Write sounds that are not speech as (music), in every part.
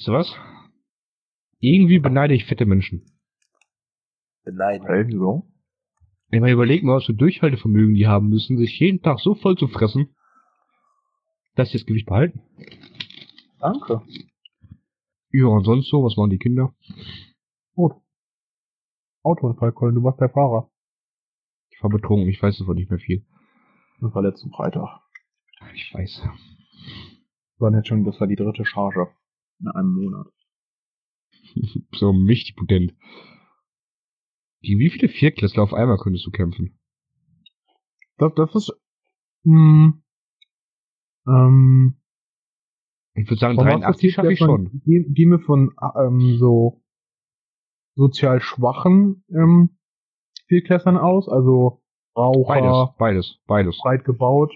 Weißt du was? Irgendwie beneide ich fette Menschen. Beneiden. Wieso? Wenn man überlegt mal, was für Durchhaltevermögen die haben müssen, sich jeden Tag so voll zu fressen, dass sie das Gewicht behalten. Danke. Ja, und sonst so, was machen die Kinder? Gut. Autounfall, Colin, du warst der Fahrer. Ich war betrunken, ich weiß davon nicht mehr viel. Das war letzten Freitag. Ich weiß. Das war jetzt schon, das war die dritte Charge. In einem Monat. (laughs) so mächtig potent. Gegen wie viele Viertklässler auf einmal könntest du kämpfen? Das, das ist, mh, ähm, Ich würde sagen, von was 83 geht schaffe ich schon. Gehen wir von, ähm, so sozial schwachen, ähm, Viertklässlern aus, also Raucher, Beides, beides, beides. breit gebaut.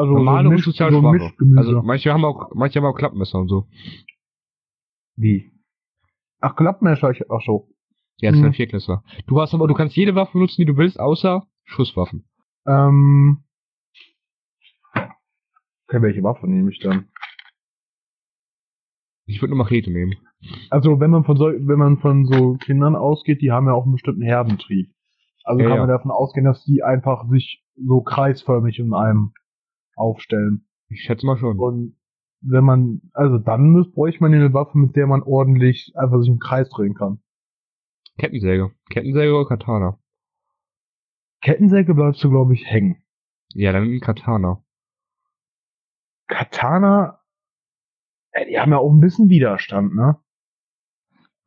Also Normale so und Misch- sozial so schwache. Also manche haben auch, manche haben auch Klappmesser und so. Wie? Ach, Klappmesser, ich, ach so. Ja, das sind Mhm. Viertklässler. Du hast aber, du kannst jede Waffe benutzen, die du willst, außer Schusswaffen. Ähm, okay, welche Waffe nehme ich dann? Ich würde eine Machete nehmen. Also wenn man von so, wenn man von so Kindern ausgeht, die haben ja auch einen bestimmten Herdentrieb. Also Ja, kann ja. man davon ausgehen, dass die einfach sich so kreisförmig in einem aufstellen. Ich schätze mal schon. Und wenn man, also dann müsste, bräuchte man eine Waffe, mit der man ordentlich einfach sich im Kreis drehen kann. Kettensäge. Kettensäge oder Katana? Kettensäge bleibst du, glaube ich, hängen. Ja, dann ein Katana. Katana, äh, die haben ja auch ein bisschen Widerstand, ne?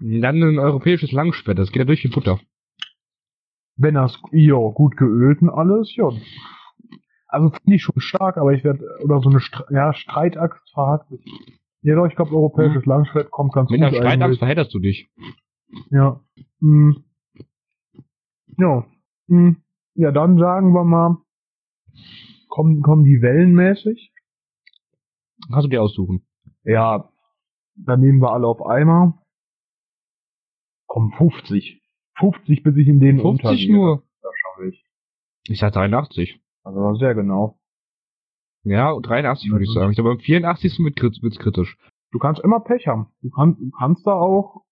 Dann ein europäisches Langschwert, das geht ja durch wie Butter. Wenn das, ja, gut geölt und alles, ja. Also finde ich schon stark, aber ich werde, oder so eine Stre ja, Streitaxt verhakt. Ja, doch, ich glaube, europäisches Langschwert kommt ganz Mit gut einer Streitachse eigentlich. verhedderst du dich. Ja. Hm. Ja. Hm. Ja, dann sagen wir mal, kommen, kommen die wellenmäßig? Kannst du dir aussuchen. Ja, dann nehmen wir alle auf einmal. Komm, 50. 50, bis ich in den 50 untergehe. nur. Das schaffe ich. Ich sag 83. Also sehr genau. Ja, 83 würde ich sagen. Ich glaube, beim 84. wird krit- wird's kritisch. Du kannst immer Pech haben. Du, kann, du kannst da auch.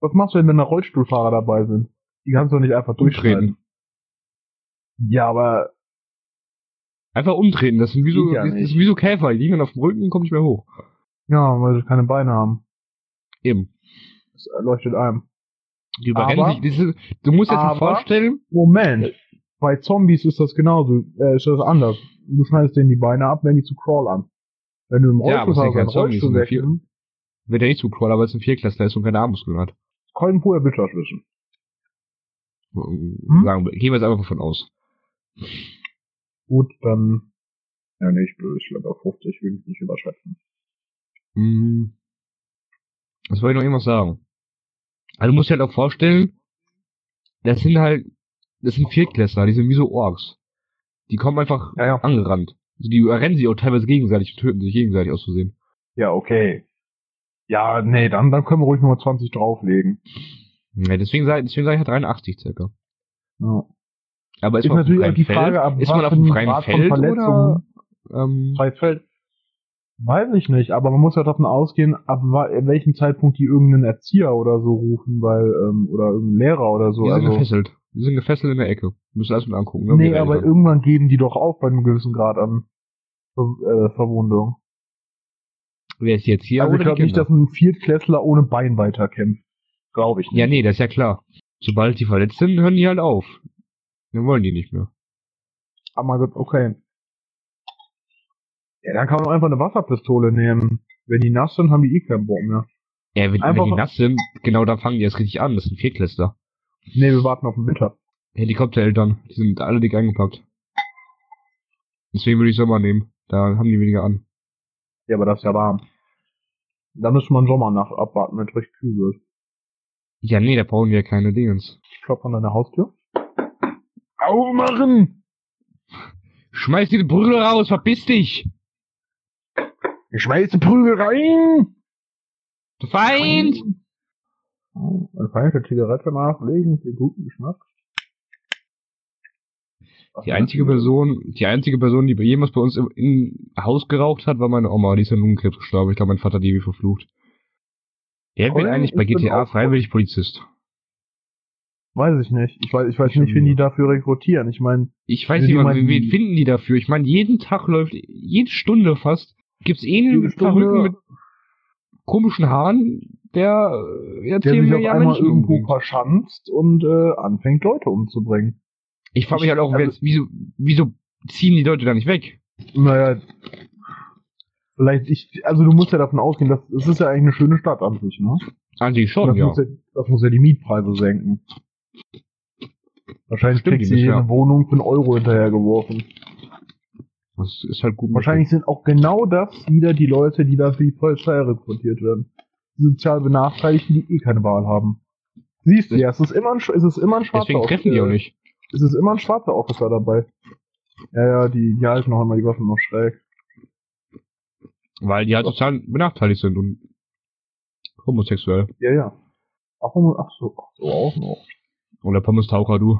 Was machst du denn, wenn da Rollstuhlfahrer dabei sind? Die kannst du nicht einfach durchschreiten. Umtreten. Ja, aber Einfach umtreten. Das sind wie so, ja das ist wie so Käfer. Die liegen dann auf dem Rücken und kommen nicht mehr hoch. ja, weil sie keine Beine haben. Eben. Das leuchtet einem. Die überrennen Aber- sich. Du musst dir jetzt aber- vorstellen, Moment. Bei Zombies ist das genauso. Äh, ist das anders. Du schneidest denen die Beine ab, wenn die zu Crawl an. Wenn du im Ja, aber keine einen Zombies, Rollstuhl viel- wegnimmst, wird er nicht zu Crawler, weil es ein Vierklässler ist und keine Armmuskeln hat. Colin Poe wird das wissen. Hm? Sagen wir, gehen wir jetzt einfach davon aus. Gut, dann. Ja, nee, ich, ich glaube, auf 50 will ich nicht überschätzen. Hm. Was wollte ich noch irgendwas sagen? Also du musst dir halt auch vorstellen, das sind halt, das sind Viertklässler, die sind wie so Orks. Die kommen einfach Ja, ja. angerannt. Also die überrennen sich auch teilweise gegenseitig und töten sich gegenseitig aus Versehen. Ja, okay. Ja, nee, dann, dann können wir ruhig nochmal 20 drauflegen. Ja, deswegen sage deswegen sag ich halt 83 circa. Ja. Aber ist, Ist man auf natürlich die Feld? Frage, ab ist man auf dem freien Grad Feld oder? Ähm, Freies Feld. Weiß ich nicht, aber man muss ja davon ausgehen, ab welchem Zeitpunkt die irgendeinen Erzieher oder so rufen, weil, ähm, oder irgendeinen Lehrer oder so. die sind also, gefesselt. Die sind gefesselt in der Ecke. Müssen alles mit angucken. Ne? nee, aber irgendwann geben die doch auf bei einem gewissen Grad an äh, Verwundung. Wer ist jetzt hier also ich glaube nicht, dass ein Viertklässler ohne Bein weiterkämpft. Glaube ich nicht. Ja, nee, das ist ja klar. Sobald die verletzt sind, hören die halt auf. Dann wollen die nicht mehr. Aber mein Gott, okay. Ja, dann kann man auch einfach eine Wasserpistole nehmen. Wenn die nass sind, haben die eh keinen Bock mehr. Ja, wenn, wenn die nass sind, genau dann fangen die erst richtig an. Das sind Viertklässler. Nee, wir warten auf den Winter. Helikoptereltern, die sind alle dick eingepackt. Deswegen würde ich Sommer nehmen. Da haben die weniger an. Ja, aber das ist ja warm. Da müsste man Sommernacht abwarten, wenn es recht kühl wird. Ja, nee, da brauchen wir ja keine Dingens. Ich klopfe an deine Haustür. Aufmachen! Schmeiß die Brügel raus, verpiss dich! Ich schmeiße Prügel rein! Du Feind! Eine feine Zigarette nachlegen, den guten Geschmack. Die einzige Person, die einzige Person, die jemals bei uns im, im Haus geraucht hat, war meine Oma. Die ist an Lungenkrebs gestorben. Ich glaube, mein Vater hat die wie verflucht. Wer wird eigentlich bei GTA freiwillig Polizist? Weiß ich nicht. Ich weiß, ich weiß Ich nicht, wen die dafür rekrutieren. Ich meine, Ich weiß nicht mal, wen finden die dafür? Ich meine, jeden Tag läuft, jede Stunde fast, gibt's eh einen Verrückten mit komischen Haaren, der äh, der sich mir auf ja einmal Menschen irgendwo umbringt. verschanzt und äh, anfängt, Leute umzubringen. Ich frage mich halt auch, Also- wieso, wieso ziehen die Leute da nicht weg? Naja, vielleicht ich, also du musst ja davon ausgehen, dass es ist ja eigentlich eine schöne Stadt an sich, ne? An sich schon, das, ja. muss ja, das muss ja die Mietpreise senken. Wahrscheinlich Stimmt, kriegst du ja- eine Wohnung für einen Euro hinterhergeworfen. Das ist halt gut. Wahrscheinlich sind auch genau das wieder die Leute, die da für die Polizei rekrutiert werden. Die sozial Benachteiligten, die eh keine Wahl haben. Siehst du ja, es ist immer ein, es ist immer ein schwarzer Deswegen treffen die auch nicht. Es ist immer ein schwarzer Officer dabei. Ja, ja, die, die halten noch immer die Waffen noch schräg. Weil die halt sozial benachteiligt sind und homosexuell. Ja, ja. Ach, ach so, ach so auch noch. Oder Pommes-Taucher, du.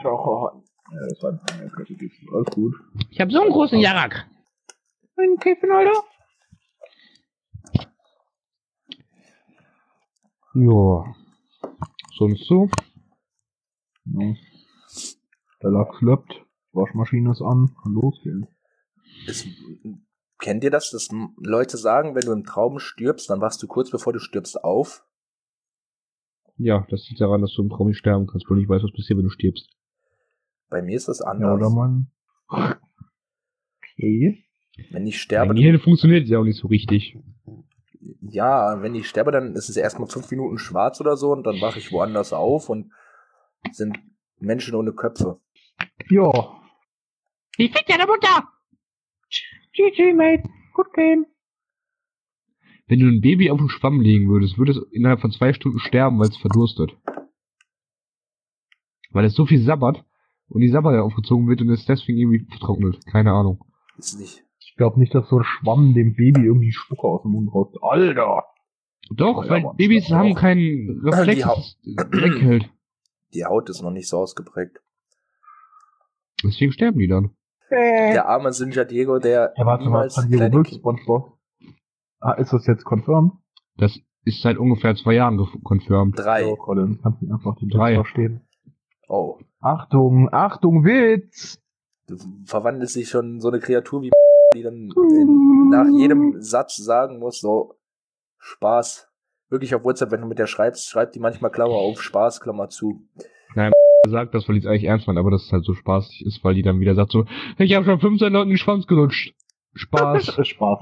Taucher. Ja, das war Kategorie. Alles gut. Ich habe so einen großen Jarak. Ein Käfen, Alter? Ja. Sonst so? Ja. Der Lachs löppt, Waschmaschine ist an, kann losgehen. Ist, kennt ihr das, dass Leute sagen, wenn du im Traum stirbst, dann wachst du kurz bevor du stirbst auf? Ja, das liegt daran, dass du im Traum nicht sterben kannst, weil du nicht weißt, was passiert, wenn du stirbst. Bei mir ist das Ja, anders. oder man. Okay. wenn ich sterbe, Gehirn funktioniert ja auch nicht so richtig. Ja, wenn ich sterbe, dann ist es erstmal fünf Minuten schwarz oder so und dann wache ich woanders auf und sind Menschen ohne Köpfe. Ja. Ich fick deine Mutter! GG, mate. Good game. Wenn du ein Baby auf den Schwamm legen würdest, würde es innerhalb von zwei Stunden sterben, weil es verdurstet. Weil es so viel sabbert und die Sabber aufgezogen wird und es deswegen irgendwie vertrocknet. Keine Ahnung. Ist nicht. Ich glaube nicht, dass so ein Schwamm dem Baby irgendwie Spucke aus dem Mund raus. Alter! Doch, Ja, weil Mann, Babys haben keinen Reflex, Die weghält. Die Haut ist noch nicht so ausgeprägt. Deswegen sterben die dann. Der arme Sinja Diego, der Ja, warte mal, kleine. Ah, ist das jetzt confirmed? Das ist seit ungefähr zwei Jahren confirmed. drei. So, Colin, kannst du einfach den Drei. Verstehen. Oh. Achtung, Achtung, Witz! Du verwandelst dich schon in so eine Kreatur wie die dann in, nach jedem Satz sagen muss, so Spaß. Wirklich auf WhatsApp, wenn du mit der schreibst, schreibt die manchmal Klammer auf, Spaß, Klammer zu. Er sagt das, weil die es eigentlich ernst meint, aber das halt so spaßig ist, weil die dann wieder sagt so, ich habe schon 15 Leuten den Schwanz gelutscht. Spaß. Ist (laughs) Spaß.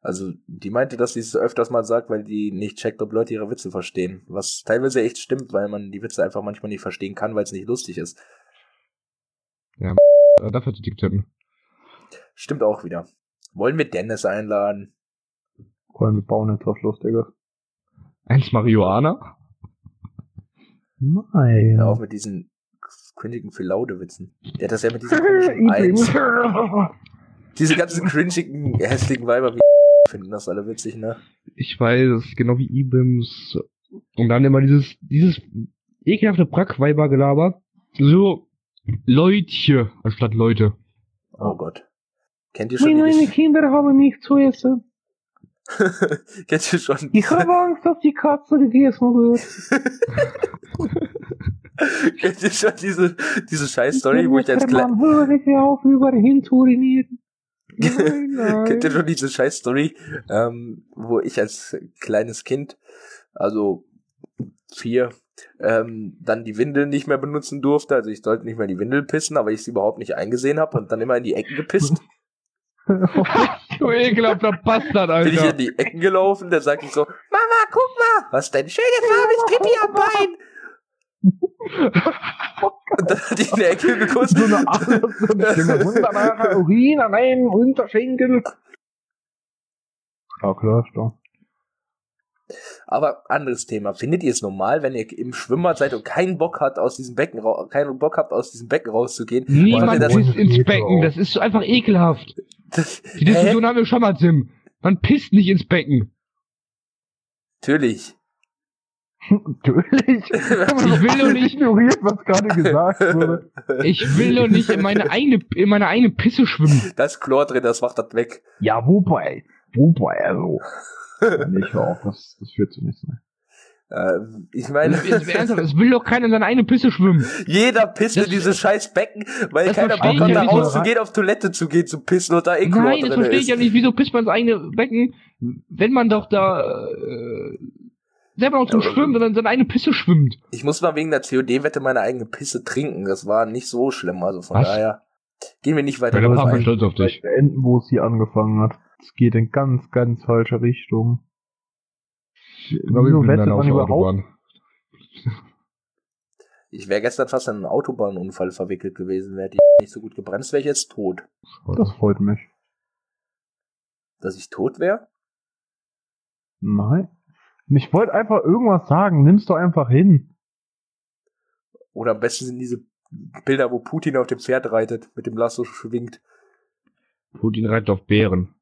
Also, die meinte, dass sie es öfters mal sagt, weil die nicht checkt, ob Leute ihre Witze verstehen. Was teilweise echt stimmt, weil man die Witze einfach manchmal nicht verstehen kann, weil es nicht lustig ist. Äh, Dafür zu tippen. Stimmt auch wieder. Wollen wir Dennis einladen? Colin, wir bauen jetzt was Lustiges. Eins Marihuana? Nein. Hör auf mit diesen cringigen Philaude-Witzen. Der hat das ja mit diesen komischen Eins. (laughs) (laughs) Diese ganzen cringigen, hässlichen Weiber wie (laughs) finden das alle witzig, ne? Ich weiß, genau wie Ibims. Und dann immer dieses, dieses ekelhafte Brackweiber-Gelaber. So, Leutche, anstatt Leute. Oh Gott. Kennt ihr schon die Kinder haben nichts zu essen. (laughs) Kennt ihr schon Ich habe Angst, dass die Katze gegessen wird. (laughs) Kennt ihr schon diese, diese Scheiß-Story, wo ich als klein, Mann, höre ich auf, überall zu urinieren. (laughs) Nein, nein. Kennt ihr schon diese Scheiß-Story, ähm, wo ich als kleines Kind, also vier, ähm, dann die Windel nicht mehr benutzen durfte. Also ich sollte nicht mehr die Windel pissen, aber ich sie überhaupt nicht eingesehen habe und dann immer in die Ecken gepisst. (laughs) Du ekelhafter Bastard, Bin ich Alter. in die Ecken gelaufen, dann sag ich so, Mama, guck mal, was dein schöne farbiges Pipi am Bein. Und dann hat die in der Ecke gekostet. so eine Stimme. (laughs) Wunderbarer Urin an einem Unterschenkel. Ja, klar, doch. Aber anderes Thema. Findet ihr es normal, wenn ihr im Schwimmbad seid und keinen Bock habt, aus diesem Becken keinen Bock habt, aus diesem Becken rauszugehen? Niemand das- pisst ins Becken, das ist so einfach ekelhaft. Das, Die Diskussion haben wir schon mal, Tim. Man pisst nicht ins Becken. Natürlich. Natürlich. (laughs) Ich will doch nicht- ignoriert, was gerade gesagt wurde. Ich will doch nicht in meine eigene, in meine eigene Pisse schwimmen. Da ist Chlor drin, das macht das weg. Ja, wobei. Wobei, also. Nee, ich hör auf, das, das führt zu nichts mehr. Äh, ich meine, es will doch keiner in seine eigene Pisse schwimmen. jeder pisst Das- in dieses scheiß Becken, weil keiner verstehe Bock hat, ich da rauszugehen, auf Toilette zu gehen, zu pissen und da eh Nein, das verstehe ich ist. ja nicht. Wieso pisst man ins eigene Becken, wenn man doch da äh, selber noch zum Ja, Schwimmen, sondern in seine eigene Pisse schwimmt. Ich muss mal wegen der COD-Wette meine eigene Pisse trinken. Das war nicht so schlimm, also von Was? daher gehen wir nicht weiter wir ein. stolz auf dich. Beenden, wo es hier angefangen hat. Es geht in ganz, ganz falsche Richtung. Wieso wettet man überhaupt? (laughs) Ich wäre gestern fast in einen Autobahnunfall verwickelt gewesen. Wäre die nicht so gut gebremst, wäre ich jetzt tot. Das freut mich. Dass ich tot wäre? Nein. Ich wollte einfach irgendwas sagen. Nimm's doch einfach hin. Oder am besten sind diese Bilder, wo Putin auf dem Pferd reitet, mit dem Lasso schwingt. Putin reitet auf Bären.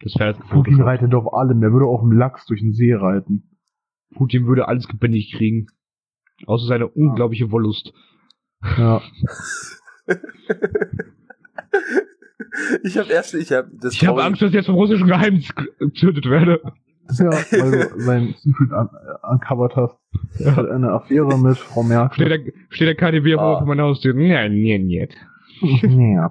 Das Pferd ist Putin reitet auf allem. Der würde auf dem Lachs durch den See reiten. Putin würde alles gebändigt kriegen. Außer seine unglaubliche Wollust. Ja. ich habe erst, ich habe das. Ich habe Angst, dass ich jetzt vom russischen Geheimnis getötet werde. Ja, weil du sein Secret un uncovered hast. Er hat eine Affäre mit Frau Steht Merkel. der, steht der KDW Ah. vor meiner Haustür? Nee, nee, nee. Ja.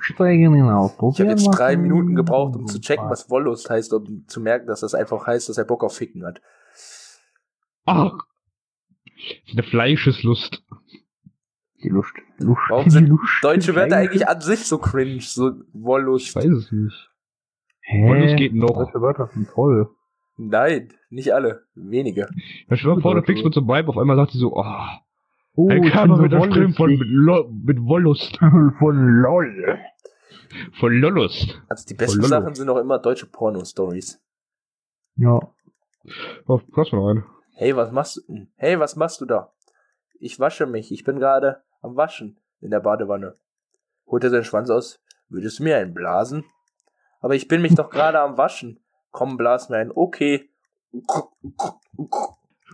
Steigen Auto. Ich habe jetzt drei Minuten gebraucht, um zu checken, was Wollust heißt, um zu merken, dass das einfach heißt, dass er Bock auf Ficken hat. Ach. Eine Fleischeslust. Die Lust. Lust. Warum die sind Lust. Deutsche Wörter eigentlich an sich so cringe, so Ich Wollust? weiß es nicht. Hä? Wollust geht noch. Deutsche Wörter sind toll. Nein, nicht alle, wenige. Ja, stell dir mal vor, du fliegst mit so einem Vibe, auf einmal sagt sie so, oh, Oh, bin Körper so wird durchströmt von, mit. Lo mit Wollust. (laughs) Von LOL. Von Lollust. Also die besten. Sachen sind auch immer deutsche Porno-Stories. Ja. Oh, mal rein. Hey, was machst du? Hey, was machst du da? Ich wasche mich. Ich bin gerade am Waschen in der Badewanne. Holt er seinen Schwanz aus. Würdest du mir einen blasen? Aber ich bin mich doch gerade am Waschen. Komm, blas mir einen. Okay.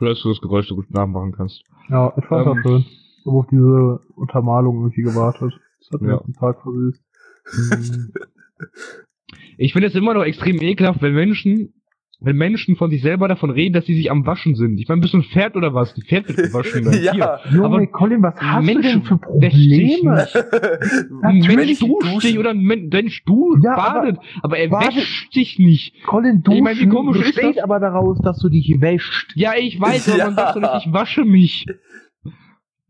Schön, dass du das Geräusch so gut nachmachen kannst. Ja, ich fand Ähm, das schön. Ich habe auf diese Untermalung irgendwie gewartet. Das hat mir Ja. den Tag versüßt. (laughs) Ich finde es immer noch extrem ekelhaft, wenn Menschen, wenn Menschen von sich selber davon reden, dass sie sich am Waschen sind. Ich meine, bist du ein Pferd oder was? Die Pferd wird gewaschen. Tier. (laughs) ja. Junge, Aber Colin, was hast du Menschen denn für wäscht Probleme? Ein Mensch duscht sich oder ein Men- Mensch du Ja, aber- badet, aber, er Badet- wäscht sich nicht. Colin, du Ich meine, wie komisch ist besteht das? aber daraus, dass du dich wäschst. Ja, ich weiß, aber man Ja. sagt doch nicht, ich wasche mich.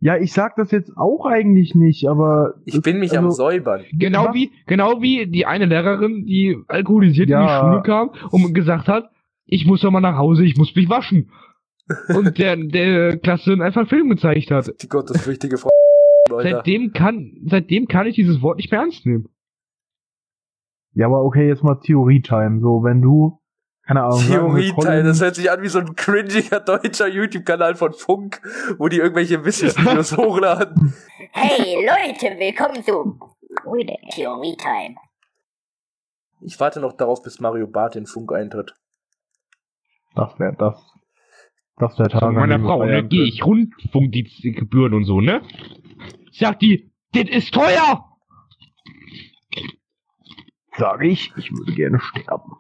Ja, ich sag das jetzt auch eigentlich nicht, aber Ich bin mich am Also- Säubern. Genau wie, genau wie die eine Lehrerin, die alkoholisiert in die Ja. Schule kam und gesagt hat, ich muss doch mal nach Hause, ich muss mich waschen. Und der, der Klasse einfach einen Film gezeigt hat. Die gottesfürchtige Frau. Seitdem kann, seitdem kann ich dieses Wort nicht mehr ernst nehmen. ja, aber okay, jetzt mal Theorie-Time. So, wenn du, keine Ahnung, Theorie-Teil, Colin- das hört sich an wie so ein cringiger deutscher YouTube-Kanal von Funk, wo die irgendwelche Wissensvideos (laughs) hochladen. Hey Leute, willkommen zu Theorie Time. Ich warte noch darauf, bis Mario Barth in Funk eintritt. Das wäre das. Das wäre Tag. Von meiner Frau, ne, gehe ich Rundfunkgebühren und so, ne? Sagt die, das ist teuer! Sag ich, ich würde gerne sterben.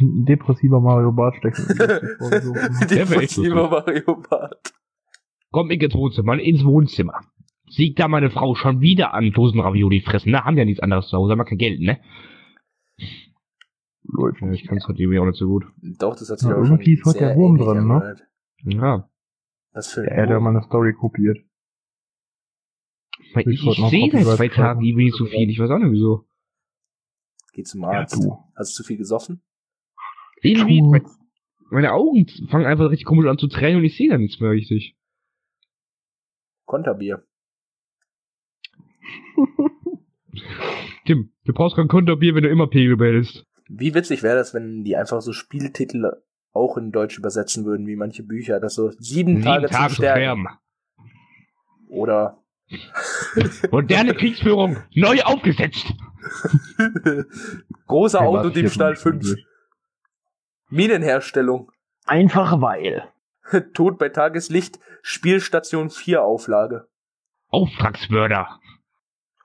Ein depressiver Mario Bart stecken. (laughs) Depressiver Mario Barth. Komm ich ins Wohnzimmer, ins Wohnzimmer. Sieht da meine Frau schon wieder an Dosenravioli fressen, ne? Haben ja nichts anderes zu Hause, haben wir kein Geld, ne? Läuft Ja, nicht. ich kann's halt irgendwie auch nicht so gut. Doch, das hat sich Ja, auch irgendwie schon ist heute der Wurm drin, ne? Ja. Was für Der ein hätte Wurm. mal eine Story kopiert. Weil Ich ich, sehe seit zwei Tagen irgendwie nicht so viel. Ich weiß auch nicht wieso. Geh zum Ja, Arzt. du. Hast du zu viel gesoffen? Irgendwie, meine Augen fangen einfach richtig komisch an zu tränen und ich sehe da nichts mehr richtig. Konterbier. (laughs) Tim, du brauchst kein Konterbier, wenn du immer Pegel behältst. Wie witzig wäre das, wenn die einfach so Spieltitel auch in Deutsch übersetzen würden, wie manche Bücher, das so sieben, Sieben Tage, Tage zum Sterben. Oder (laughs) Moderne Kriegsführung, neu aufgesetzt. (laughs) großer Autodiebstahl hier 5. Minenherstellung. Einfach weil. (laughs) Tod bei Tageslicht, Spielstation 4 Auflage. Auftragsmörder.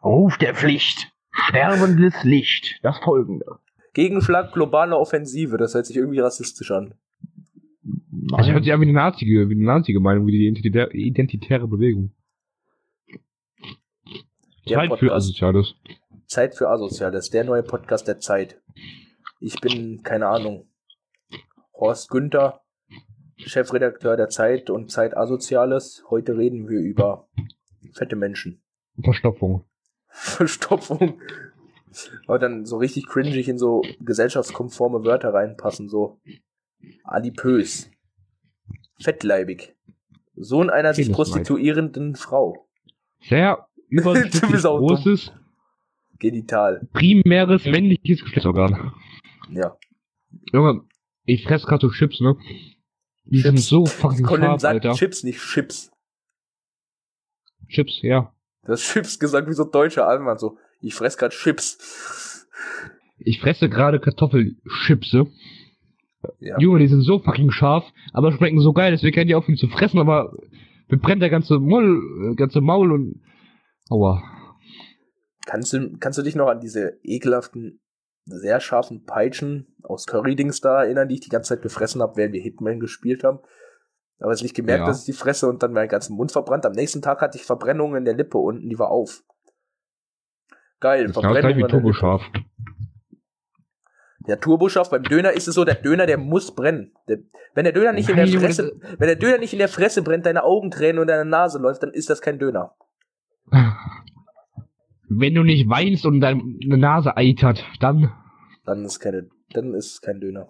Ruf der Pflicht. Sterbendes Licht. Das folgende. Gegenschlag globale Offensive, das hört sich irgendwie rassistisch an. Das hört sich an wie eine Nazi, wie eine Nazi-Gemeinung, wie die identitä identitäre Bewegung. Der Zeit für Podcast. Asoziales. Zeit für Asoziales, der neue Podcast der Zeit. Ich bin, keine Ahnung, Horst Günther, Chefredakteur der Zeit und Zeit Asoziales. Heute reden wir über fette Menschen. Verstopfung. Verstopfung. Aber dann so richtig cringig in so gesellschaftskonforme Wörter reinpassen, so adipös, fettleibig, Sohn einer sich prostituierenden Frau, Sehr Du überdurchschnittlich (laughs) bist auch dumm. großes, genital, primäres männliches Geschlechtsorgan. ja. Junge, ich fress grad so Chips, ne? Die sind Chips. so fucking Colin scharf, sagt Alter. Chips, nicht Chips. Chips, ja. Das Chips gesagt wie so deutscher Allmann, so, ich fress grad Chips. Ich fresse gerade Kartoffelchipse. Ja. Junge, die sind so fucking scharf, aber schmecken so geil, deswegen kann die aufhören zu fressen, aber mir brennt der ganze Maul, äh, ganze Maul und aua. Kannst du, kannst du dich noch an diese ekelhaften, sehr scharfen Peitschen aus Currydings da erinnern, die ich die ganze Zeit gefressen habe, während wir Hitman gespielt haben? Aber es nicht gemerkt, Ja. dass ich die fresse und dann meinen ganzen Mund verbrannt. Am nächsten Tag hatte ich Verbrennungen in der Lippe unten, die war auf. Geil, Das genau gleich wie. Turboscharf. Der Turboscharf beim Döner ist es so, der Döner, der muss brennen. Der, wenn der Döner nicht in der Nein, Junge, Fresse, wenn der Döner nicht in der Fresse brennt, deine Augen tränen und deine Nase läuft, dann ist das kein Döner. (laughs) Wenn du nicht weinst und deine Nase eitert, dann Dann ist keine, dann ist es kein Döner.